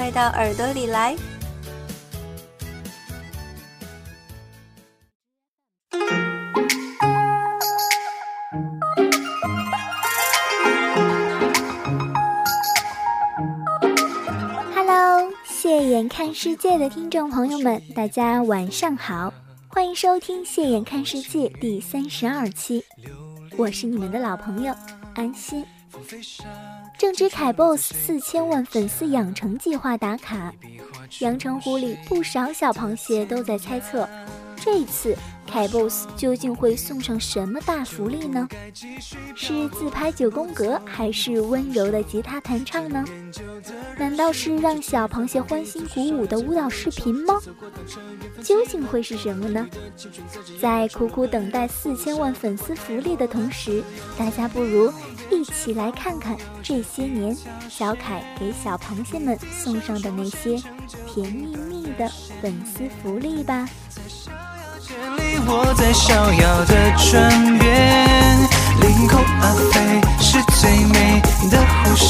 快到耳朵里来！Hello，！谢眼看世界的听众朋友们，大家晚上好，欢迎收听《谢眼看世界》第三十二期，我是你们的老朋友安心。正值凯 boss 四千万粉丝养成计划打卡，阳澄湖里不少小螃蟹都在猜测，这一次。凯 boss 究竟会送上什么大福利呢？是自拍九宫格，还是温柔的吉他弹唱呢？难道是让小螃蟹欢欣鼓舞的舞蹈视频吗？究竟会是什么呢？在苦苦等待四千万粉丝福利的同时，大家不如一起来看看这些年小凯给小螃蟹们送上的那些甜蜜蜜的粉丝福利吧。我在逍遥的转变，凌空而飞是最美的弧线。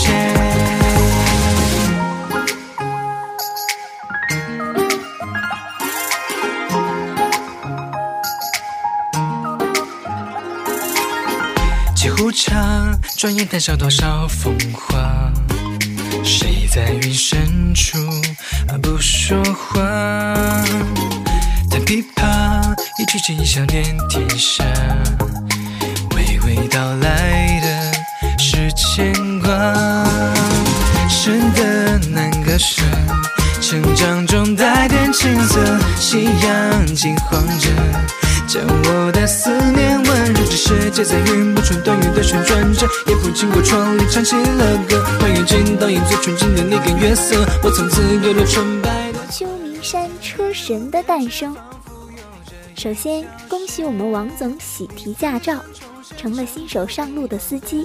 几壶茶，转眼谈笑多少风华。谁在云深处不说话？弹琵琶，一曲琴响遍天下，娓娓道来的是牵挂。深的难割舍，成长中带点青涩，夕阳金黄着，将我的思念温柔。这世界在云波穿短语的旋转着，夜风经过窗里唱起了歌，还原镜倒映最纯净的那个月色，我从此有了纯白的。秋名。山车神的诞生。首先，恭喜我们王总喜提驾照，成了新手上路的司机。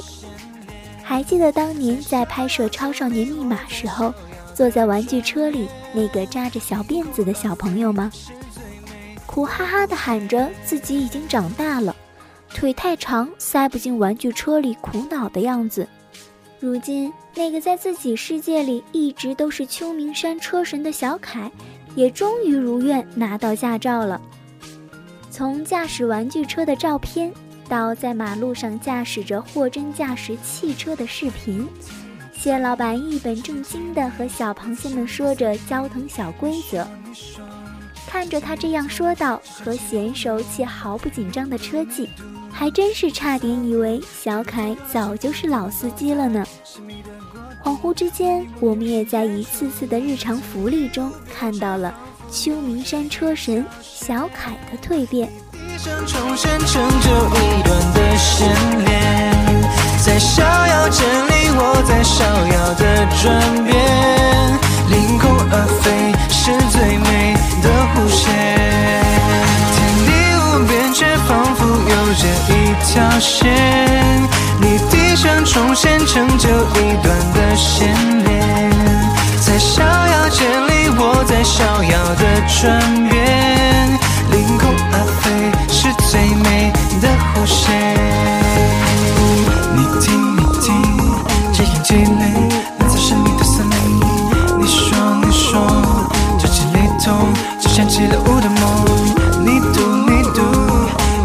还记得当年在拍摄《超少年密码》时候，坐在玩具车里那个扎着小辫子的小朋友吗？苦哈哈的喊着自己已经长大了，腿太长塞不进玩具车里，苦恼的样子。如今，那个在自己世界里一直都是秋名山车神的小凯。也终于如愿拿到驾照了。从驾驶玩具车的照片，到在马路上驾驶着货真价实汽车的视频，谢老板一本正经地和小螃蟹们说着交通小规则。看着他这样说道和娴熟且毫不紧张的车技，还真是差点以为小凯早就是老司机了呢。恍惚之间，我们也在一次次的日常福利中看到了秋名山车神小凯的蜕变。在逍遥镇里，我在逍遥的转变，凌空而飞是最美的弧线，天地无边，却仿佛有着一条线。你低声重现，成就一段的牵连。在逍，逍遥的转变，凌空而飞是最美的弧线。你听，你听，这样积累，蓝色神秘的森林。你说，你说，这气里头，就像起了雾的梦。你读，你读，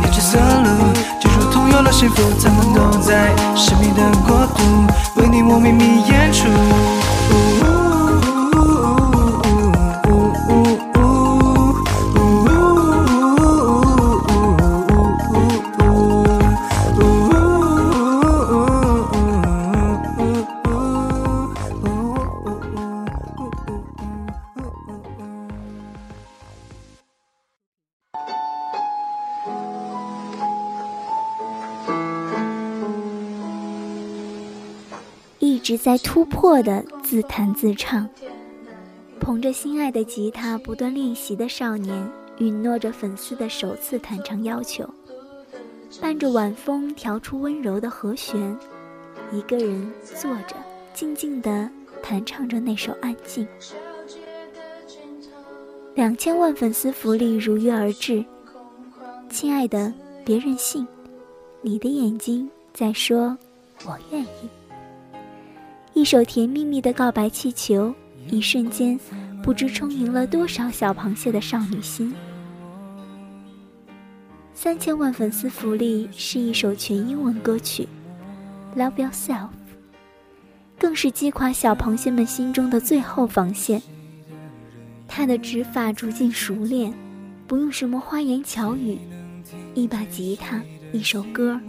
有角色路，就如同有了幸福，他们都在神秘的国度。为你我秘密演出。直在突破的自弹自唱，捧着心爱的吉他不断练习的少年，允诺着粉丝的首次弹唱要求，伴着晚风调出温柔的和弦，一个人坐着，静静的弹唱着那首《安静》。两千万粉丝福利如约而至，亲爱的，别任性，你的眼睛在说“我愿意”。一首甜蜜蜜的告白气球，一瞬间，不知充盈了多少小螃蟹的少女心。三千万粉丝福利是一首全英文歌曲，《Love Yourself》，更是击垮小螃蟹们心中的最后防线。他的指法逐渐熟练，不用什么花言巧语，一把吉他，一首歌，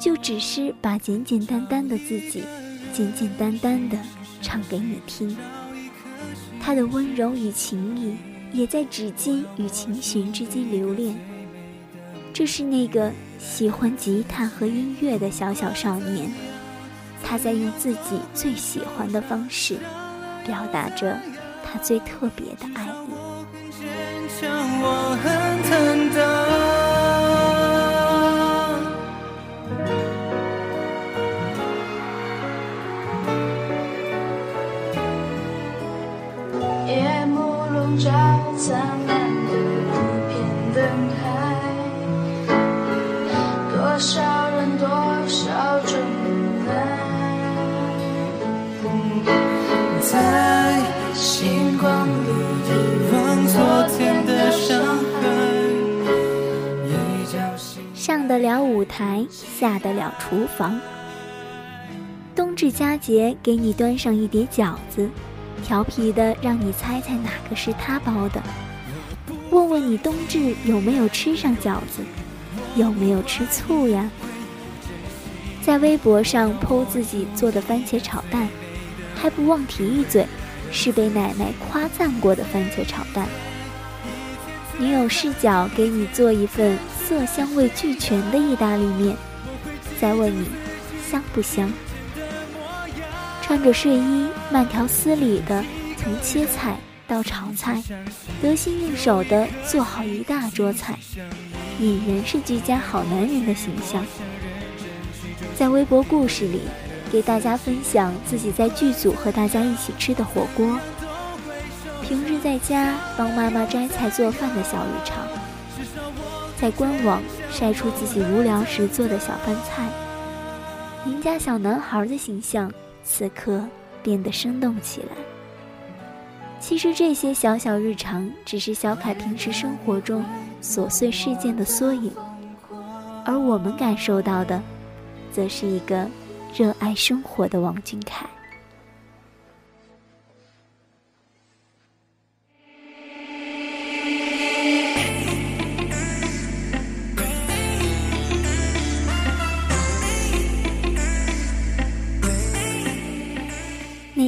就只是把简简单单的自己，简简单单的唱给你听。他的温柔与情意，也在指尖与琴弦之间留恋。这是那个喜欢吉他和音乐的小小少年，他在用自己最喜欢的方式，表达着。他最特别的爱夜灿烂的一片灯海，多少人，多少种无奈。在。星光里遗忘昨天的伤痕。一脚上得了舞台，下得了厨房。冬至佳节，给你端上一碟饺子，调皮的让你猜猜哪个是他包的。问问你冬至有没有吃上饺子，有没有吃醋呀？在微博上剖自己做的番茄炒蛋，还不忘提一嘴。是被奶奶夸赞过的番茄炒蛋。女友视角给你做一份色香味俱全的意大利面，再问你香不香？穿着睡衣慢条斯理的从切菜到炒菜，得心应手的做好一大桌菜，俨然是居家好男人的形象。在微博故事里。给大家分享自己在剧组和大家一起吃的火锅，平日在家帮妈妈摘菜做饭的小日常，在官网晒出自己无聊时做的小饭菜，邻家小男孩的形象此刻变得生动起来。其实这些小小日常只是小凯平时生活中琐碎事件的缩影，而我们感受到的，则是一个。热爱生活的王俊凯，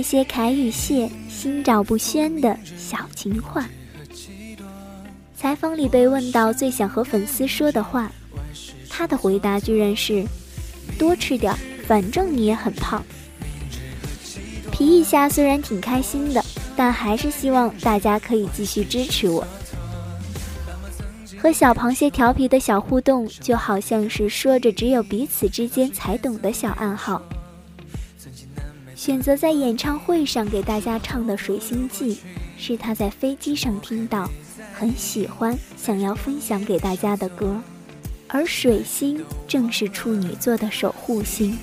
些凯与谢心照不宣的小情话。采访里被问到最想和粉丝说的话，他的回答居然是：多吃点。反正你也很胖，皮一下虽然挺开心的，但还是希望大家可以继续支持我。和小螃蟹调皮的小互动，就好像是说着只有彼此之间才懂的小暗号。选择在演唱会上给大家唱的《水星记》，是他在飞机上听到，很喜欢，想要分享给大家的歌。而水星正是处女座的守护星。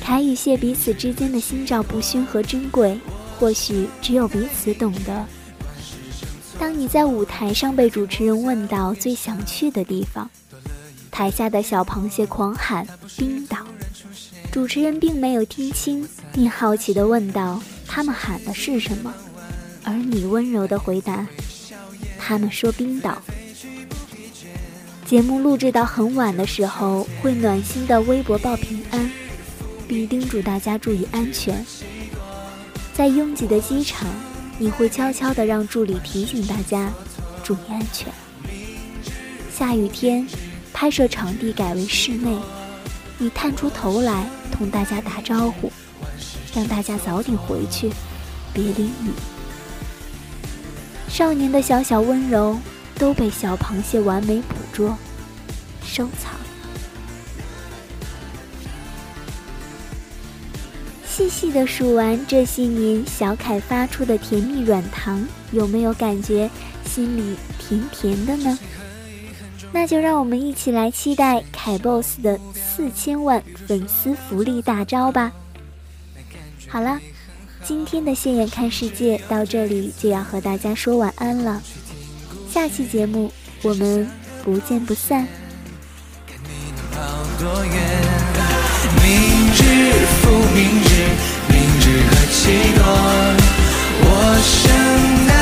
凯与谢彼此之间的心照不宣和珍贵，或许只有彼此懂得。当你在舞台上被主持人问到最想去的地方，台下的小螃蟹狂喊冰，主持人并没有听清，你好奇地问道：“他们喊的是什么？”而你温柔地回答：“他们说冰岛。”节目录制到很晚的时候，会暖心的微博报平安，并叮嘱大家注意安全。在拥挤的机场，你会悄悄地让助理提醒大家注意安全。下雨天，拍摄场地改为室内，你探出头来同大家打招呼，让大家早点回去，别淋雨。少年的小小温柔都被小螃蟹完美捕捉、收藏。细细的数完这些年小凯发出的甜蜜软糖，有没有感觉心里甜甜的呢？那就让我们一起来期待凯 boss 的四千万粉丝福利大招吧！好了，今天的《现眼看世界》到这里就要和大家说晚安了，下期节目我们不见不散。明日复明日，明日何其多。我生